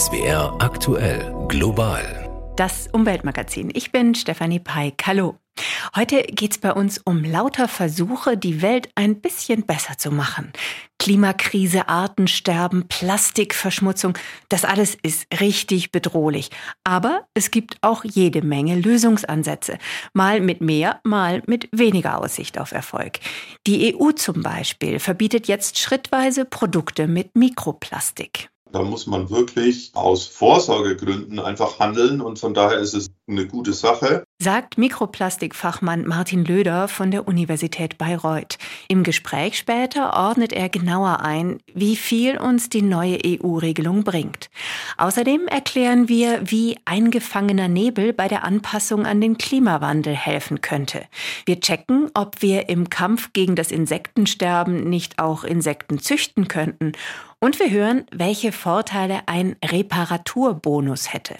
SWR aktuell global. Das Umweltmagazin. Ich bin Stefanie Peik. Hallo. Heute geht es bei uns um lauter Versuche, die Welt ein bisschen besser zu machen. Klimakrise, Artensterben, Plastikverschmutzung, das alles ist richtig bedrohlich. Aber es gibt auch jede Menge Lösungsansätze. Mal mit mehr, mal mit weniger Aussicht auf Erfolg. Die EU zum Beispiel verbietet jetzt schrittweise Produkte mit Mikroplastik. Da muss man wirklich aus Vorsorgegründen einfach handeln und von daher ist es eine gute Sache. Sagt Mikroplastikfachmann Martin Löder von der Universität Bayreuth. Im Gespräch später ordnet er genauer ein, wie viel uns die neue EU-Regelung bringt. Außerdem erklären wir, wie eingefangener Nebel bei der Anpassung an den Klimawandel helfen könnte. Wir checken, ob wir im Kampf gegen das Insektensterben nicht auch Insekten züchten könnten und wir hören, welche Vorteile ein Reparaturbonus hätte.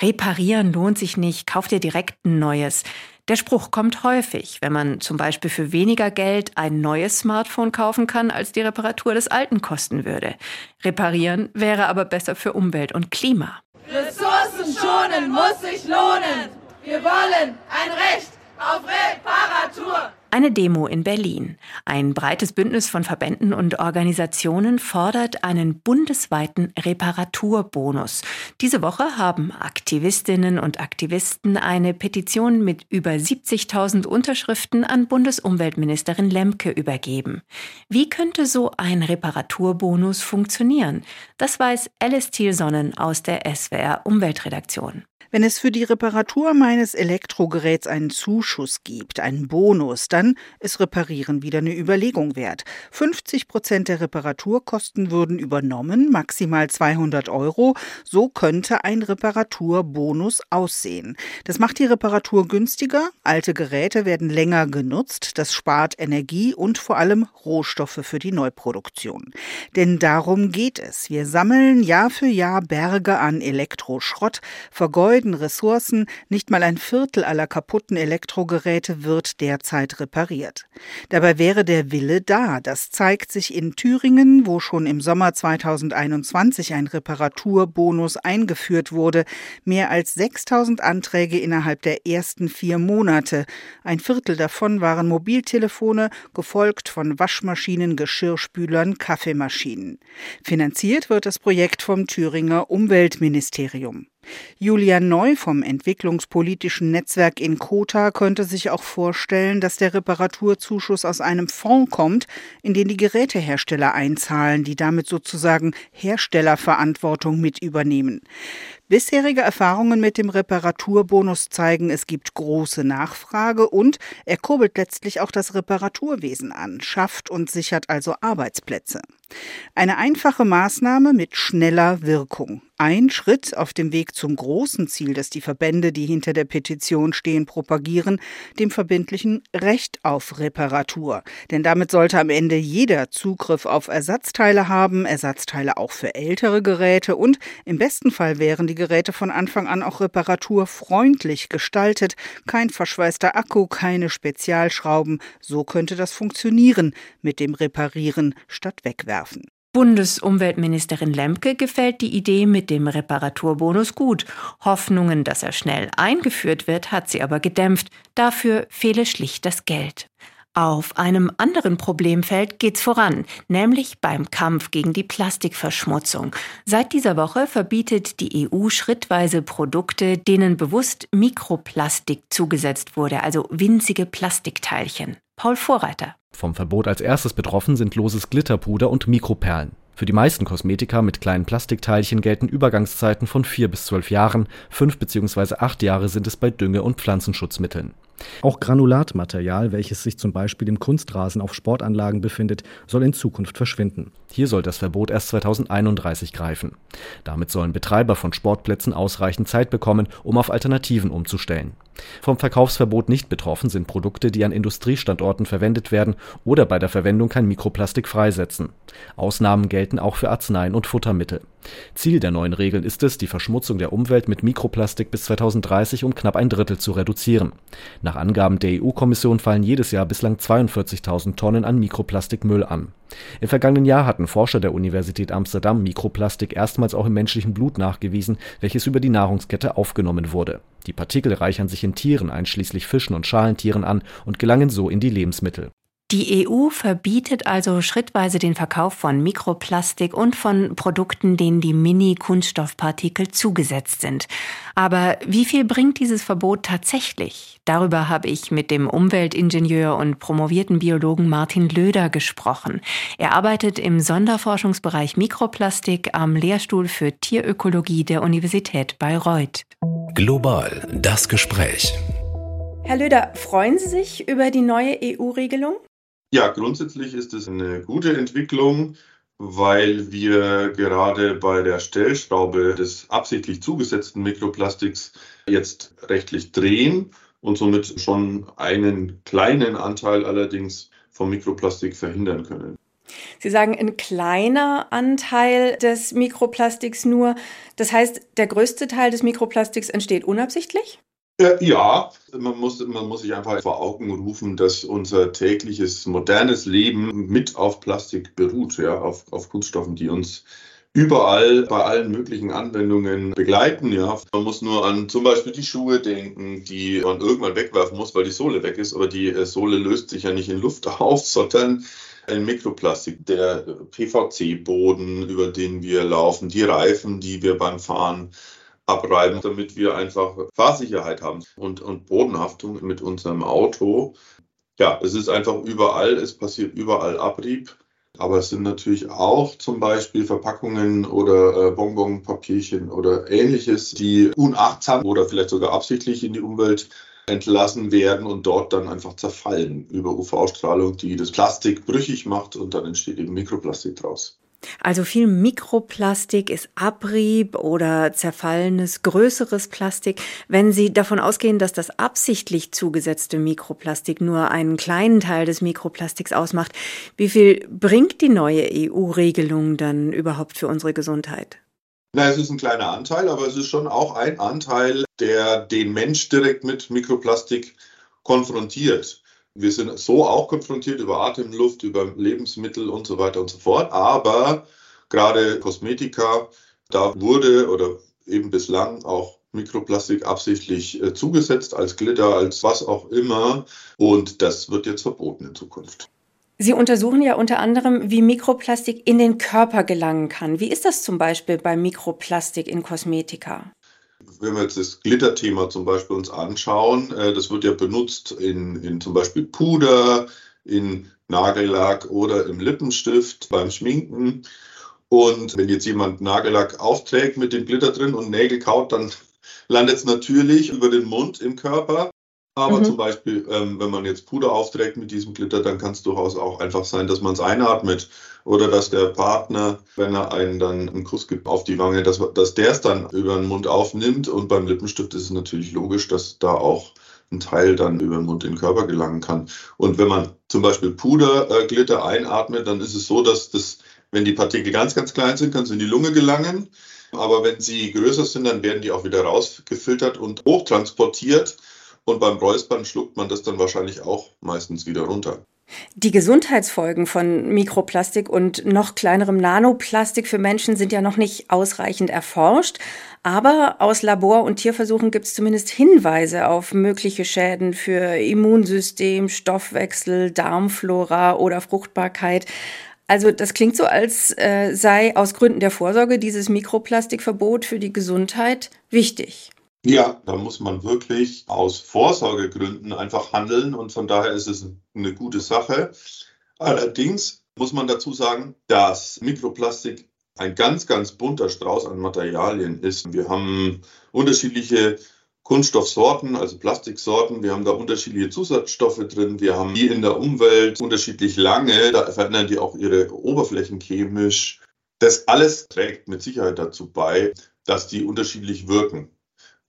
Reparieren lohnt sich nicht, kauf dir direkt ein neues. Der Spruch kommt häufig, wenn man zum Beispiel für weniger Geld ein neues Smartphone kaufen kann, als die Reparatur des alten kosten würde. Reparieren wäre aber besser für Umwelt und Klima. Ressourcen schonen muss sich lohnen. Wir wollen ein Recht auf Reparatur. Eine Demo in Berlin. Ein breites Bündnis von Verbänden und Organisationen fordert einen bundesweiten Reparaturbonus. Diese Woche haben Aktivistinnen und Aktivisten eine Petition mit über 70.000 Unterschriften an Bundesumweltministerin Lemke übergeben. Wie könnte so ein Reparaturbonus funktionieren? Das weiß Alice Thielsonnen aus der SWR Umweltredaktion. Wenn es für die Reparatur meines Elektrogeräts einen Zuschuss gibt, einen Bonus, dann ist Reparieren wieder eine Überlegung wert. 50 Prozent der Reparaturkosten würden übernommen, maximal 200 Euro. So könnte ein Reparaturbonus aussehen. Das macht die Reparatur günstiger, alte Geräte werden länger genutzt, das spart Energie und vor allem Rohstoffe für die Neuproduktion. Denn darum geht es. Wir sammeln Jahr für Jahr Berge an Elektroschrott, vergeuden vergeuden Ressourcen, nicht mal ein Viertel aller kaputten Elektrogeräte wird derzeit repariert. Dabei wäre der Wille da. Das zeigt sich in Thüringen, wo schon im Sommer 2021 ein Reparaturbonus eingeführt wurde. Mehr als 6000 Anträge innerhalb der ersten vier Monate. Ein Viertel davon waren Mobiltelefone, gefolgt von Waschmaschinen, Geschirrspülern, Kaffeemaschinen. Finanziert wird das Projekt vom Thüringer Umweltministerium. Julia Neu vom entwicklungspolitischen Netzwerk in Kota könnte sich auch vorstellen, dass der Reparaturzuschuss aus einem Fonds kommt, in den die Gerätehersteller einzahlen, die damit sozusagen Herstellerverantwortung mit übernehmen. Bisherige Erfahrungen mit dem Reparaturbonus zeigen, es gibt große Nachfrage und er kurbelt letztlich auch das Reparaturwesen an, schafft und sichert also Arbeitsplätze. Eine einfache Maßnahme mit schneller Wirkung. Ein Schritt auf dem Weg zum großen Ziel, das die Verbände, die hinter der Petition stehen, propagieren, dem verbindlichen Recht auf Reparatur. Denn damit sollte am Ende jeder Zugriff auf Ersatzteile haben, Ersatzteile auch für ältere Geräte und im besten Fall wären die Geräte von Anfang an auch reparaturfreundlich gestaltet, kein verschweißter Akku, keine Spezialschrauben. So könnte das funktionieren mit dem Reparieren statt Wegwerfen werfen. Bundesumweltministerin Lemke gefällt die Idee mit dem Reparaturbonus gut. Hoffnungen, dass er schnell eingeführt wird, hat sie aber gedämpft. Dafür fehle schlicht das Geld. Auf einem anderen Problemfeld geht's voran, nämlich beim Kampf gegen die Plastikverschmutzung. Seit dieser Woche verbietet die EU schrittweise Produkte, denen bewusst Mikroplastik zugesetzt wurde, also winzige Plastikteilchen. Paul Vorreiter. Vom Verbot als erstes betroffen sind loses Glitterpuder und Mikroperlen. Für die meisten Kosmetika mit kleinen Plastikteilchen gelten Übergangszeiten von vier bis zwölf Jahren, fünf bzw. acht Jahre sind es bei Dünge- und Pflanzenschutzmitteln. Auch Granulatmaterial, welches sich zum Beispiel im Kunstrasen auf Sportanlagen befindet, soll in Zukunft verschwinden. Hier soll das Verbot erst 2031 greifen. Damit sollen Betreiber von Sportplätzen ausreichend Zeit bekommen, um auf Alternativen umzustellen. Vom Verkaufsverbot nicht betroffen sind Produkte, die an Industriestandorten verwendet werden oder bei der Verwendung kein Mikroplastik freisetzen. Ausnahmen gelten auch für Arzneien und Futtermittel. Ziel der neuen Regeln ist es, die Verschmutzung der Umwelt mit Mikroplastik bis 2030 um knapp ein Drittel zu reduzieren. Nach Angaben der EU-Kommission fallen jedes Jahr bislang 42.000 Tonnen an Mikroplastikmüll an. Im vergangenen Jahr hatten Forscher der Universität Amsterdam Mikroplastik erstmals auch im menschlichen Blut nachgewiesen, welches über die Nahrungskette aufgenommen wurde. Die Partikel reichern sich in Tieren, einschließlich Fischen und Schalentieren, an und gelangen so in die Lebensmittel. Die EU verbietet also schrittweise den Verkauf von Mikroplastik und von Produkten, denen die Mini-Kunststoffpartikel zugesetzt sind. Aber wie viel bringt dieses Verbot tatsächlich? Darüber habe ich mit dem Umweltingenieur und promovierten Biologen Martin Löder gesprochen. Er arbeitet im Sonderforschungsbereich Mikroplastik am Lehrstuhl für Tierökologie der Universität Bayreuth. Global das Gespräch. Herr Löder, freuen Sie sich über die neue EU-Regelung? Ja, grundsätzlich ist es eine gute Entwicklung, weil wir gerade bei der Stellschraube des absichtlich zugesetzten Mikroplastiks jetzt rechtlich drehen und somit schon einen kleinen Anteil allerdings vom Mikroplastik verhindern können. Sie sagen, ein kleiner Anteil des Mikroplastiks nur. Das heißt, der größte Teil des Mikroplastiks entsteht unabsichtlich? Äh, ja, man muss, man muss sich einfach vor Augen rufen, dass unser tägliches modernes Leben mit auf Plastik beruht, ja, auf, auf Kunststoffen, die uns überall bei allen möglichen Anwendungen begleiten. Ja. Man muss nur an zum Beispiel die Schuhe denken, die man irgendwann wegwerfen muss, weil die Sohle weg ist. Aber die äh, Sohle löst sich ja nicht in Luft auf, sondern in Mikroplastik. Der PVC-Boden, über den wir laufen, die Reifen, die wir beim Fahren abreiben, damit wir einfach Fahrsicherheit haben und, und Bodenhaftung mit unserem Auto. Ja, es ist einfach überall, es passiert überall Abrieb. Aber es sind natürlich auch zum Beispiel Verpackungen oder äh, Bonbonpapierchen oder ähnliches, die unachtsam oder vielleicht sogar absichtlich in die Umwelt entlassen werden und dort dann einfach zerfallen über UV-Strahlung, die das Plastik brüchig macht und dann entsteht eben Mikroplastik draus. Also viel Mikroplastik ist Abrieb oder zerfallenes, größeres Plastik. Wenn Sie davon ausgehen, dass das absichtlich zugesetzte Mikroplastik nur einen kleinen Teil des Mikroplastiks ausmacht, wie viel bringt die neue EU-Regelung dann überhaupt für unsere Gesundheit? Na, es ist ein kleiner Anteil, aber es ist schon auch ein Anteil, der den Mensch direkt mit Mikroplastik konfrontiert. Wir sind so auch konfrontiert über Atemluft, über Lebensmittel und so weiter und so fort. Aber gerade Kosmetika, da wurde oder eben bislang auch Mikroplastik absichtlich äh, zugesetzt als Glitter, als was auch immer. Und das wird jetzt verboten in Zukunft. Sie untersuchen ja unter anderem, wie Mikroplastik in den Körper gelangen kann. Wie ist das zum Beispiel bei Mikroplastik in Kosmetika? Wenn wir jetzt das Glitterthema zum Beispiel uns anschauen, äh, das wird ja benutzt in, in zum Beispiel Puder, in Nagellack oder im Lippenstift beim Schminken. Und wenn jetzt jemand Nagellack aufträgt mit dem Glitter drin und Nägel kaut, dann landet es natürlich über den Mund im Körper. Aber mhm. zum Beispiel, ähm, wenn man jetzt Puder aufträgt mit diesem Glitter, dann kann es durchaus auch einfach sein, dass man es einatmet oder dass der Partner, wenn er einen dann einen Kuss gibt auf die Wange, dass, dass der es dann über den Mund aufnimmt. Und beim Lippenstift ist es natürlich logisch, dass da auch ein Teil dann über den Mund in den Körper gelangen kann. Und wenn man zum Beispiel Puderglitter einatmet, dann ist es so, dass das, wenn die Partikel ganz, ganz klein sind, kann es in die Lunge gelangen. Aber wenn sie größer sind, dann werden die auch wieder rausgefiltert und hochtransportiert. Und beim Räuspern schluckt man das dann wahrscheinlich auch meistens wieder runter. Die Gesundheitsfolgen von Mikroplastik und noch kleinerem Nanoplastik für Menschen sind ja noch nicht ausreichend erforscht. Aber aus Labor- und Tierversuchen gibt es zumindest Hinweise auf mögliche Schäden für Immunsystem, Stoffwechsel, Darmflora oder Fruchtbarkeit. Also das klingt so, als äh, sei aus Gründen der Vorsorge dieses Mikroplastikverbot für die Gesundheit wichtig. Ja, da muss man wirklich aus Vorsorgegründen einfach handeln und von daher ist es eine gute Sache. Allerdings muss man dazu sagen, dass Mikroplastik ein ganz, ganz bunter Strauß an Materialien ist. Wir haben unterschiedliche Kunststoffsorten, also Plastiksorten. Wir haben da unterschiedliche Zusatzstoffe drin. Wir haben die in der Umwelt unterschiedlich lange. Da verändern die auch ihre Oberflächen chemisch. Das alles trägt mit Sicherheit dazu bei, dass die unterschiedlich wirken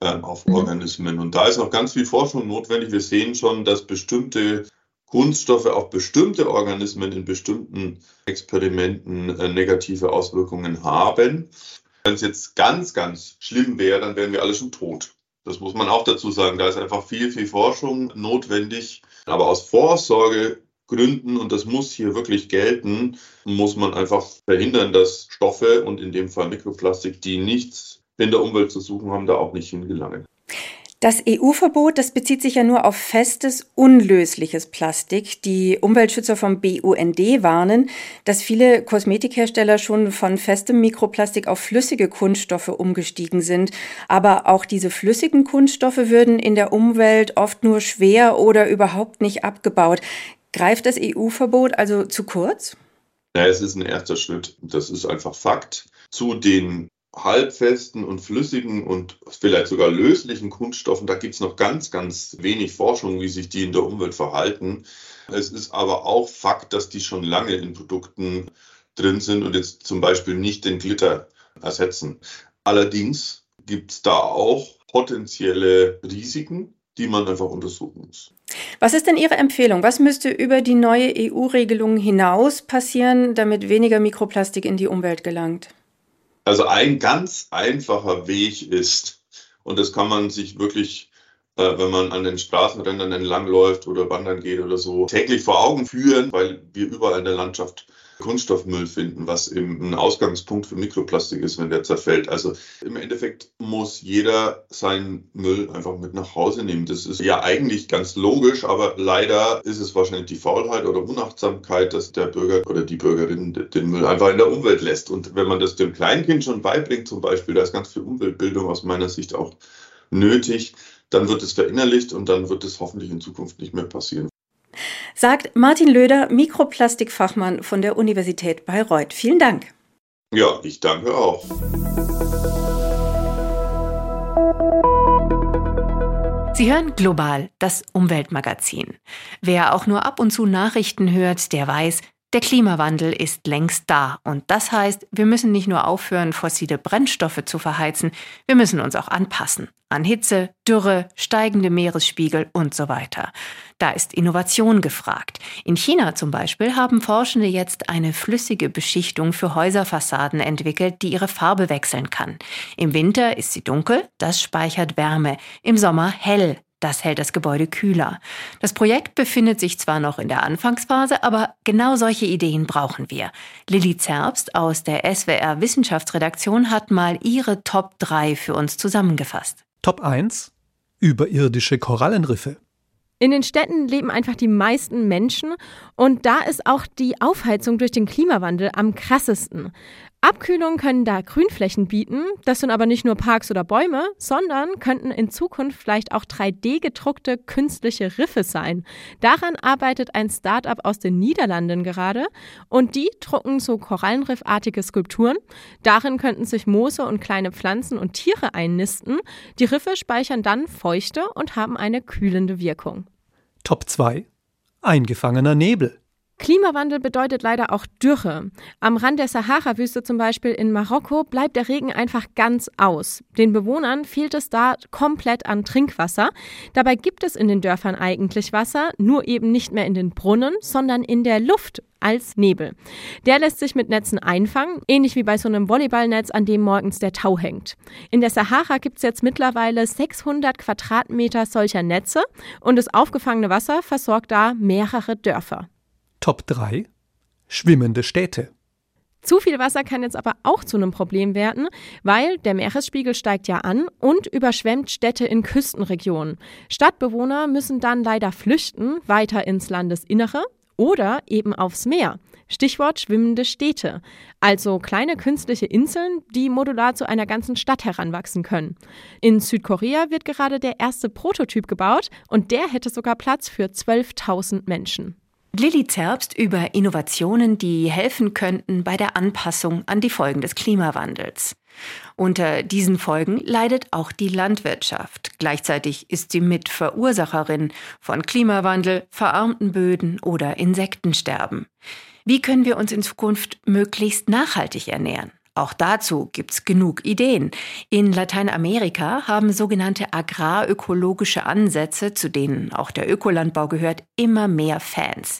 ähm, auf. Organismen. Und da ist noch ganz viel Forschung notwendig. Wir sehen schon, dass bestimmte Kunststoffe auf bestimmte Organismen in bestimmten Experimenten äh, negative Auswirkungen haben. Wenn es jetzt ganz, ganz schlimm wäre, dann wären wir alle schon tot. Das muss man auch dazu sagen. Da ist einfach viel, viel Forschung notwendig. Aber aus Vorsorgegründen, und das muss hier wirklich gelten, muss man einfach verhindern, dass Stoffe und in dem Fall Mikroplastik, die nichts in der Umwelt zu suchen haben, da auch nicht hingelangen. Das EU-Verbot, das bezieht sich ja nur auf festes, unlösliches Plastik. Die Umweltschützer vom BUND warnen, dass viele Kosmetikhersteller schon von festem Mikroplastik auf flüssige Kunststoffe umgestiegen sind. Aber auch diese flüssigen Kunststoffe würden in der Umwelt oft nur schwer oder überhaupt nicht abgebaut. Greift das EU-Verbot also zu kurz? Ja, es ist ein erster Schritt. Das ist einfach Fakt. Zu den halbfesten und flüssigen und vielleicht sogar löslichen Kunststoffen, da gibt es noch ganz, ganz wenig Forschung, wie sich die in der Umwelt verhalten. Es ist aber auch Fakt, dass die schon lange in Produkten drin sind und jetzt zum Beispiel nicht den Glitter ersetzen. Allerdings gibt es da auch potenzielle Risiken, die man einfach untersuchen muss. Was ist denn Ihre Empfehlung? Was müsste über die neue EU-Regelung hinaus passieren, damit weniger Mikroplastik in die Umwelt gelangt? Also ein ganz einfacher Weg ist, und das kann man sich wirklich, äh, wenn man an den Straßenrändern entlangläuft oder wandern geht oder so, täglich vor Augen führen, weil wir überall in der Landschaft Kunststoffmüll finden, was eben ein Ausgangspunkt für Mikroplastik ist, wenn der zerfällt. Also im Endeffekt muss jeder seinen Müll einfach mit nach Hause nehmen. Das ist ja eigentlich ganz logisch, aber leider ist es wahrscheinlich die Faulheit oder Unachtsamkeit, dass der Bürger oder die Bürgerin den Müll einfach in der Umwelt lässt. Und wenn man das dem Kleinkind schon beibringt, zum Beispiel, da ist ganz viel Umweltbildung aus meiner Sicht auch nötig, dann wird es verinnerlicht und dann wird es hoffentlich in Zukunft nicht mehr passieren sagt Martin Löder, Mikroplastikfachmann von der Universität Bayreuth. Vielen Dank. Ja, ich danke auch. Sie hören global das Umweltmagazin. Wer auch nur ab und zu Nachrichten hört, der weiß, der Klimawandel ist längst da und das heißt, wir müssen nicht nur aufhören, fossile Brennstoffe zu verheizen, wir müssen uns auch anpassen an Hitze, Dürre, steigende Meeresspiegel und so weiter. Da ist Innovation gefragt. In China zum Beispiel haben Forschende jetzt eine flüssige Beschichtung für Häuserfassaden entwickelt, die ihre Farbe wechseln kann. Im Winter ist sie dunkel, das speichert Wärme, im Sommer hell, das hält das Gebäude kühler. Das Projekt befindet sich zwar noch in der Anfangsphase, aber genau solche Ideen brauchen wir. Lilly Zerbst aus der SWR Wissenschaftsredaktion hat mal ihre Top 3 für uns zusammengefasst. Top 1 Überirdische Korallenriffe. In den Städten leben einfach die meisten Menschen und da ist auch die Aufheizung durch den Klimawandel am krassesten. Abkühlung können da Grünflächen bieten. Das sind aber nicht nur Parks oder Bäume, sondern könnten in Zukunft vielleicht auch 3D-gedruckte künstliche Riffe sein. Daran arbeitet ein Start-up aus den Niederlanden gerade und die drucken so Korallenriffartige Skulpturen. Darin könnten sich Moose und kleine Pflanzen und Tiere einnisten. Die Riffe speichern dann Feuchte und haben eine kühlende Wirkung. Top 2 Eingefangener Nebel. Klimawandel bedeutet leider auch Dürre. Am Rand der Sahara-Wüste zum Beispiel in Marokko bleibt der Regen einfach ganz aus. Den Bewohnern fehlt es da komplett an Trinkwasser. Dabei gibt es in den Dörfern eigentlich Wasser, nur eben nicht mehr in den Brunnen, sondern in der Luft als Nebel. Der lässt sich mit Netzen einfangen, ähnlich wie bei so einem Volleyballnetz, an dem morgens der Tau hängt. In der Sahara gibt es jetzt mittlerweile 600 Quadratmeter solcher Netze und das aufgefangene Wasser versorgt da mehrere Dörfer. Top 3 Schwimmende Städte. Zu viel Wasser kann jetzt aber auch zu einem Problem werden, weil der Meeresspiegel steigt ja an und überschwemmt Städte in Küstenregionen. Stadtbewohner müssen dann leider flüchten, weiter ins Landesinnere oder eben aufs Meer. Stichwort schwimmende Städte, also kleine künstliche Inseln, die modular zu einer ganzen Stadt heranwachsen können. In Südkorea wird gerade der erste Prototyp gebaut und der hätte sogar Platz für 12.000 Menschen. Lilly Zerbst über Innovationen, die helfen könnten bei der Anpassung an die Folgen des Klimawandels. Unter diesen Folgen leidet auch die Landwirtschaft. Gleichzeitig ist sie Mitverursacherin von Klimawandel, verarmten Böden oder Insektensterben. Wie können wir uns in Zukunft möglichst nachhaltig ernähren? Auch dazu gibt's genug Ideen. In Lateinamerika haben sogenannte agrarökologische Ansätze, zu denen auch der Ökolandbau gehört, immer mehr Fans.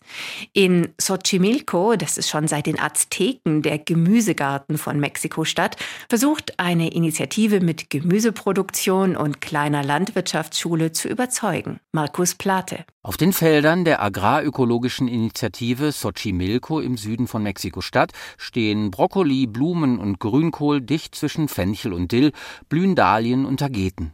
In Xochimilco, das ist schon seit den Azteken der Gemüsegarten von Mexiko-Stadt, versucht eine Initiative mit Gemüseproduktion und kleiner Landwirtschaftsschule zu überzeugen. Markus Plate. Auf den Feldern der agrarökologischen Initiative Xochimilco im Süden von Mexiko-Stadt stehen Brokkoli, Blumen und Grünkohl dicht zwischen Fenchel und Dill, blühen Dahlien und Tageten.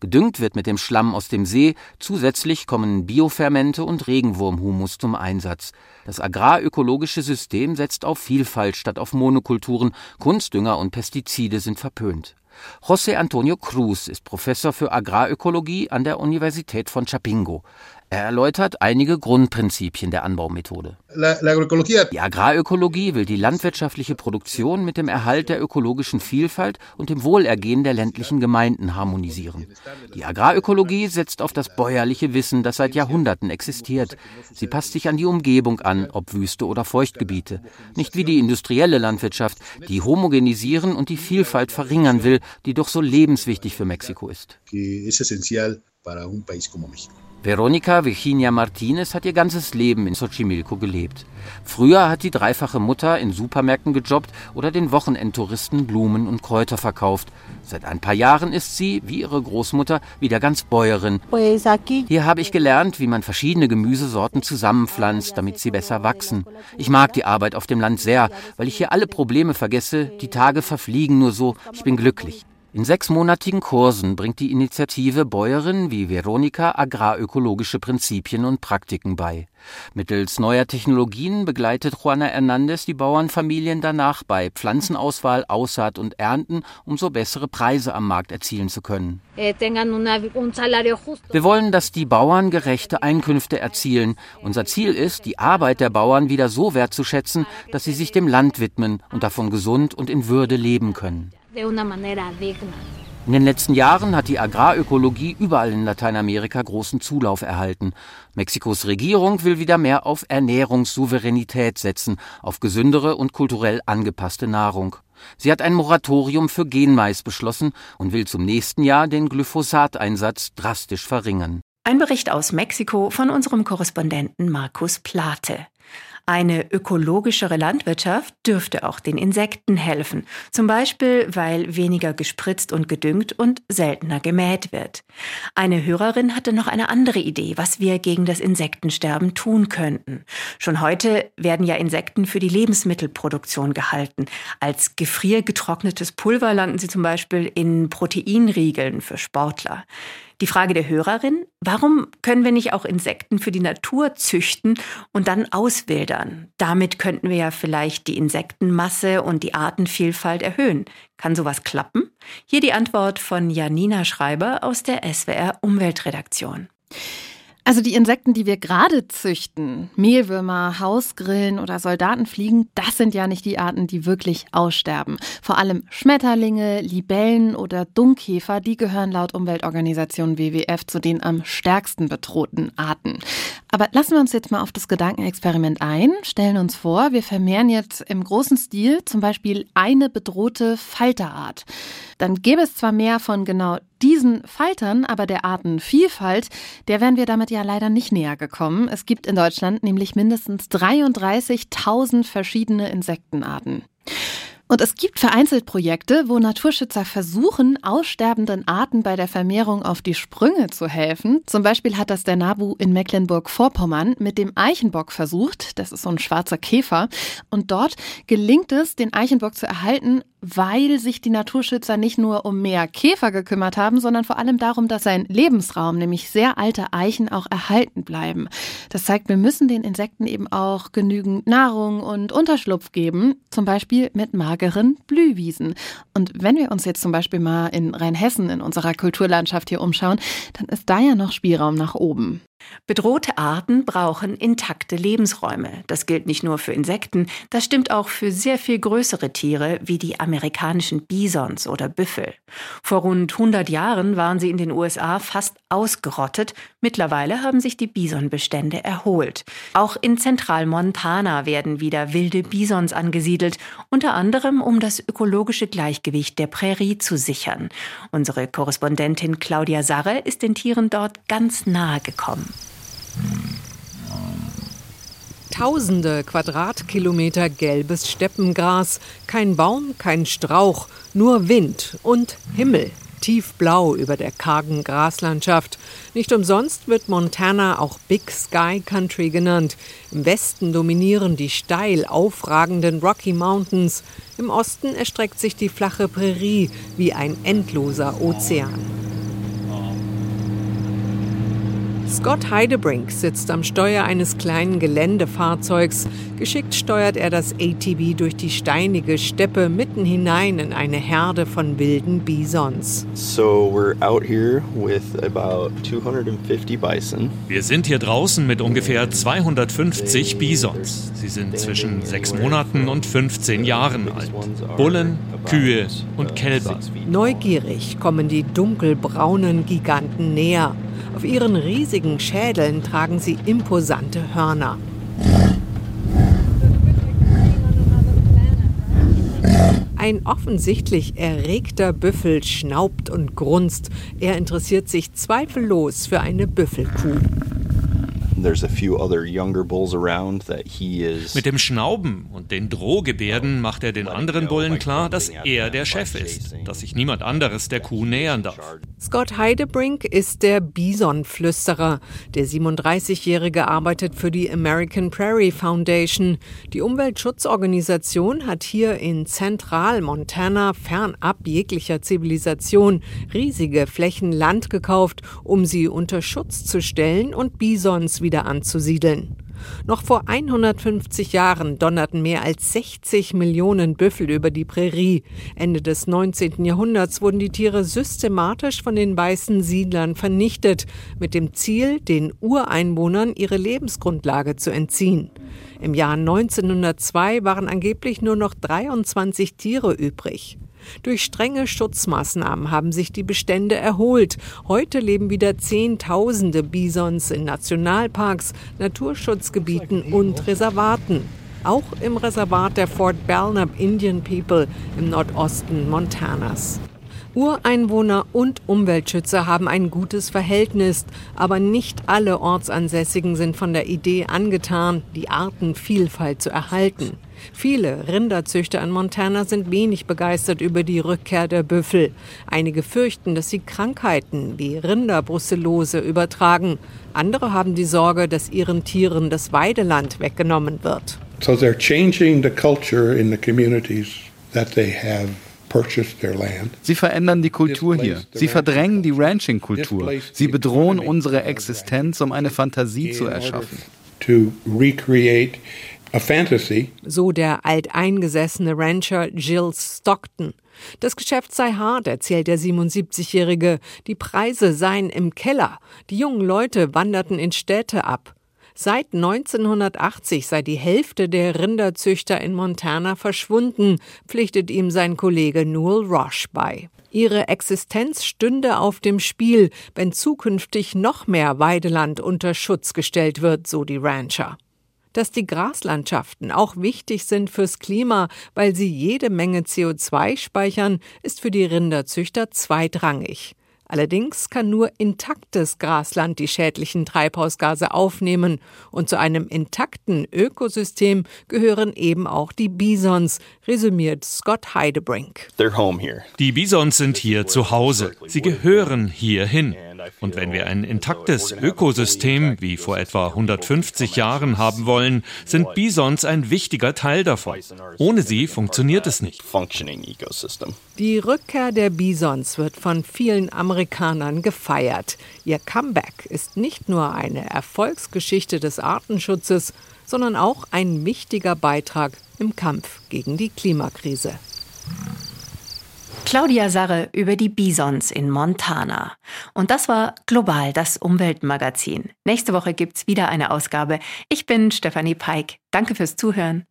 Gedüngt wird mit dem Schlamm aus dem See, zusätzlich kommen Biofermente und Regenwurmhumus zum Einsatz. Das agrarökologische System setzt auf Vielfalt statt auf Monokulturen, Kunstdünger und Pestizide sind verpönt. José Antonio Cruz ist Professor für Agrarökologie an der Universität von Chapingo. Er erläutert einige Grundprinzipien der Anbaumethode. Die Agrarökologie will die landwirtschaftliche Produktion mit dem Erhalt der ökologischen Vielfalt und dem Wohlergehen der ländlichen Gemeinden harmonisieren. Die Agrarökologie setzt auf das bäuerliche Wissen, das seit Jahrhunderten existiert. Sie passt sich an die Umgebung an, ob Wüste oder Feuchtgebiete. Nicht wie die industrielle Landwirtschaft, die homogenisieren und die Vielfalt verringern will, die doch so lebenswichtig für Mexiko ist. Veronica Virginia Martinez hat ihr ganzes Leben in Xochimilco gelebt. Früher hat die dreifache Mutter in Supermärkten gejobbt oder den Wochenendtouristen Blumen und Kräuter verkauft. Seit ein paar Jahren ist sie, wie ihre Großmutter, wieder ganz Bäuerin. Hier habe ich gelernt, wie man verschiedene Gemüsesorten zusammenpflanzt, damit sie besser wachsen. Ich mag die Arbeit auf dem Land sehr, weil ich hier alle Probleme vergesse. Die Tage verfliegen nur so. Ich bin glücklich. In sechsmonatigen Kursen bringt die Initiative Bäuerinnen wie Veronika agrarökologische Prinzipien und Praktiken bei. Mittels neuer Technologien begleitet Juana Hernandez die Bauernfamilien danach bei Pflanzenauswahl, Aussaat und Ernten, um so bessere Preise am Markt erzielen zu können. Wir wollen, dass die Bauern gerechte Einkünfte erzielen. Unser Ziel ist, die Arbeit der Bauern wieder so wertzuschätzen, dass sie sich dem Land widmen und davon gesund und in Würde leben können. In den letzten Jahren hat die Agrarökologie überall in Lateinamerika großen Zulauf erhalten. Mexikos Regierung will wieder mehr auf Ernährungssouveränität setzen, auf gesündere und kulturell angepasste Nahrung. Sie hat ein Moratorium für Genmais beschlossen und will zum nächsten Jahr den Glyphosateinsatz drastisch verringern. Ein Bericht aus Mexiko von unserem Korrespondenten Markus Plate. Eine ökologischere Landwirtschaft dürfte auch den Insekten helfen, zum Beispiel weil weniger gespritzt und gedüngt und seltener gemäht wird. Eine Hörerin hatte noch eine andere Idee, was wir gegen das Insektensterben tun könnten. Schon heute werden ja Insekten für die Lebensmittelproduktion gehalten. Als gefriergetrocknetes Pulver landen sie zum Beispiel in Proteinriegeln für Sportler. Die Frage der Hörerin, warum können wir nicht auch Insekten für die Natur züchten und dann auswildern? Damit könnten wir ja vielleicht die Insektenmasse und die Artenvielfalt erhöhen. Kann sowas klappen? Hier die Antwort von Janina Schreiber aus der SWR Umweltredaktion. Also die Insekten, die wir gerade züchten, Mehlwürmer, Hausgrillen oder Soldatenfliegen, das sind ja nicht die Arten, die wirklich aussterben. Vor allem Schmetterlinge, Libellen oder Dunkkäfer, die gehören laut Umweltorganisation WWF zu den am stärksten bedrohten Arten. Aber lassen wir uns jetzt mal auf das Gedankenexperiment ein, stellen uns vor, wir vermehren jetzt im großen Stil zum Beispiel eine bedrohte Falterart. Dann gäbe es zwar mehr von genau diesen Faltern, aber der Artenvielfalt, der wären wir damit ja leider nicht näher gekommen. Es gibt in Deutschland nämlich mindestens 33.000 verschiedene Insektenarten. Und es gibt vereinzelt Projekte, wo Naturschützer versuchen, aussterbenden Arten bei der Vermehrung auf die Sprünge zu helfen. Zum Beispiel hat das der NABU in Mecklenburg-Vorpommern mit dem Eichenbock versucht. Das ist so ein schwarzer Käfer. Und dort gelingt es, den Eichenbock zu erhalten, weil sich die Naturschützer nicht nur um mehr Käfer gekümmert haben, sondern vor allem darum, dass sein Lebensraum, nämlich sehr alte Eichen, auch erhalten bleiben. Das zeigt, wir müssen den Insekten eben auch genügend Nahrung und Unterschlupf geben, zum Beispiel mit mageren Blühwiesen. Und wenn wir uns jetzt zum Beispiel mal in Rheinhessen in unserer Kulturlandschaft hier umschauen, dann ist da ja noch Spielraum nach oben. Bedrohte Arten brauchen intakte Lebensräume. Das gilt nicht nur für Insekten, das stimmt auch für sehr viel größere Tiere wie die amerikanischen Bisons oder Büffel. Vor rund 100 Jahren waren sie in den USA fast ausgerottet. Mittlerweile haben sich die Bisonbestände erholt. Auch in Zentralmontana werden wieder wilde Bisons angesiedelt, unter anderem um das ökologische Gleichgewicht der Prärie zu sichern. Unsere Korrespondentin Claudia Sarre ist den Tieren dort ganz nahe gekommen. Tausende Quadratkilometer gelbes Steppengras, kein Baum, kein Strauch, nur Wind und Himmel, tiefblau über der kargen Graslandschaft. Nicht umsonst wird Montana auch Big Sky Country genannt. Im Westen dominieren die steil aufragenden Rocky Mountains, im Osten erstreckt sich die flache Prärie wie ein endloser Ozean. Scott Heidebrink sitzt am Steuer eines kleinen Geländefahrzeugs. Geschickt steuert er das ATV durch die steinige Steppe mitten hinein in eine Herde von wilden Bisons. So we're out here with about 250 bison. Wir sind hier draußen mit ungefähr 250 Bisons. Sie sind zwischen sechs Monaten und 15 Jahren alt. Bullen, Kühe und Kälber. Neugierig kommen die dunkelbraunen Giganten näher. Auf ihren riesigen Schädeln tragen sie imposante Hörner. Ein offensichtlich erregter Büffel schnaubt und grunzt. Er interessiert sich zweifellos für eine Büffelkuh. Mit dem Schnauben und den Drohgebärden macht er den anderen Bullen klar, dass er der Chef ist, dass sich niemand anderes der Kuh nähern darf. Scott Heidebrink ist der Bisonflüsterer. Der 37-Jährige arbeitet für die American Prairie Foundation. Die Umweltschutzorganisation hat hier in Zentral-Montana fernab jeglicher Zivilisation riesige Flächen Land gekauft, um sie unter Schutz zu stellen und Bisons wieder anzusiedeln. Noch vor 150 Jahren donnerten mehr als 60 Millionen Büffel über die Prärie. Ende des 19. Jahrhunderts wurden die Tiere systematisch von den weißen Siedlern vernichtet, mit dem Ziel, den Ureinwohnern ihre Lebensgrundlage zu entziehen. Im Jahr 1902 waren angeblich nur noch 23 Tiere übrig. Durch strenge Schutzmaßnahmen haben sich die Bestände erholt. Heute leben wieder Zehntausende Bisons in Nationalparks, Naturschutzgebieten und Reservaten. Auch im Reservat der Fort Belknap Indian People im Nordosten Montanas. Ureinwohner und Umweltschützer haben ein gutes Verhältnis, aber nicht alle Ortsansässigen sind von der Idee angetan, die Artenvielfalt zu erhalten. Viele Rinderzüchter in Montana sind wenig begeistert über die Rückkehr der Büffel. Einige fürchten, dass sie Krankheiten wie Rinderbrucellose übertragen. Andere haben die Sorge, dass ihren Tieren das Weideland weggenommen wird. So they're changing the culture in the communities that they have Sie verändern die Kultur hier. Sie verdrängen die Ranching-Kultur. Sie bedrohen unsere Existenz, um eine Fantasie zu erschaffen. So der alteingesessene Rancher Jill Stockton. Das Geschäft sei hart, erzählt der 77-Jährige. Die Preise seien im Keller. Die jungen Leute wanderten in Städte ab. Seit 1980 sei die Hälfte der Rinderzüchter in Montana verschwunden, pflichtet ihm sein Kollege Newell Roche bei. Ihre Existenz stünde auf dem Spiel, wenn zukünftig noch mehr Weideland unter Schutz gestellt wird, so die Rancher dass die Graslandschaften auch wichtig sind fürs Klima, weil sie jede Menge CO2 speichern, ist für die Rinderzüchter zweitrangig. Allerdings kann nur intaktes Grasland die schädlichen Treibhausgase aufnehmen und zu einem intakten Ökosystem gehören eben auch die Bisons, resümiert Scott Heidebrink. Die Bisons sind hier zu Hause. Sie gehören hierhin. Und wenn wir ein intaktes Ökosystem wie vor etwa 150 Jahren haben wollen, sind Bisons ein wichtiger Teil davon. Ohne sie funktioniert es nicht. Die Rückkehr der Bisons wird von vielen Amerikanern gefeiert. Ihr Comeback ist nicht nur eine Erfolgsgeschichte des Artenschutzes, sondern auch ein wichtiger Beitrag im Kampf gegen die Klimakrise. Claudia Sarre über die Bisons in Montana. Und das war Global, das Umweltmagazin. Nächste Woche gibt's wieder eine Ausgabe. Ich bin Stefanie Peik. Danke fürs Zuhören.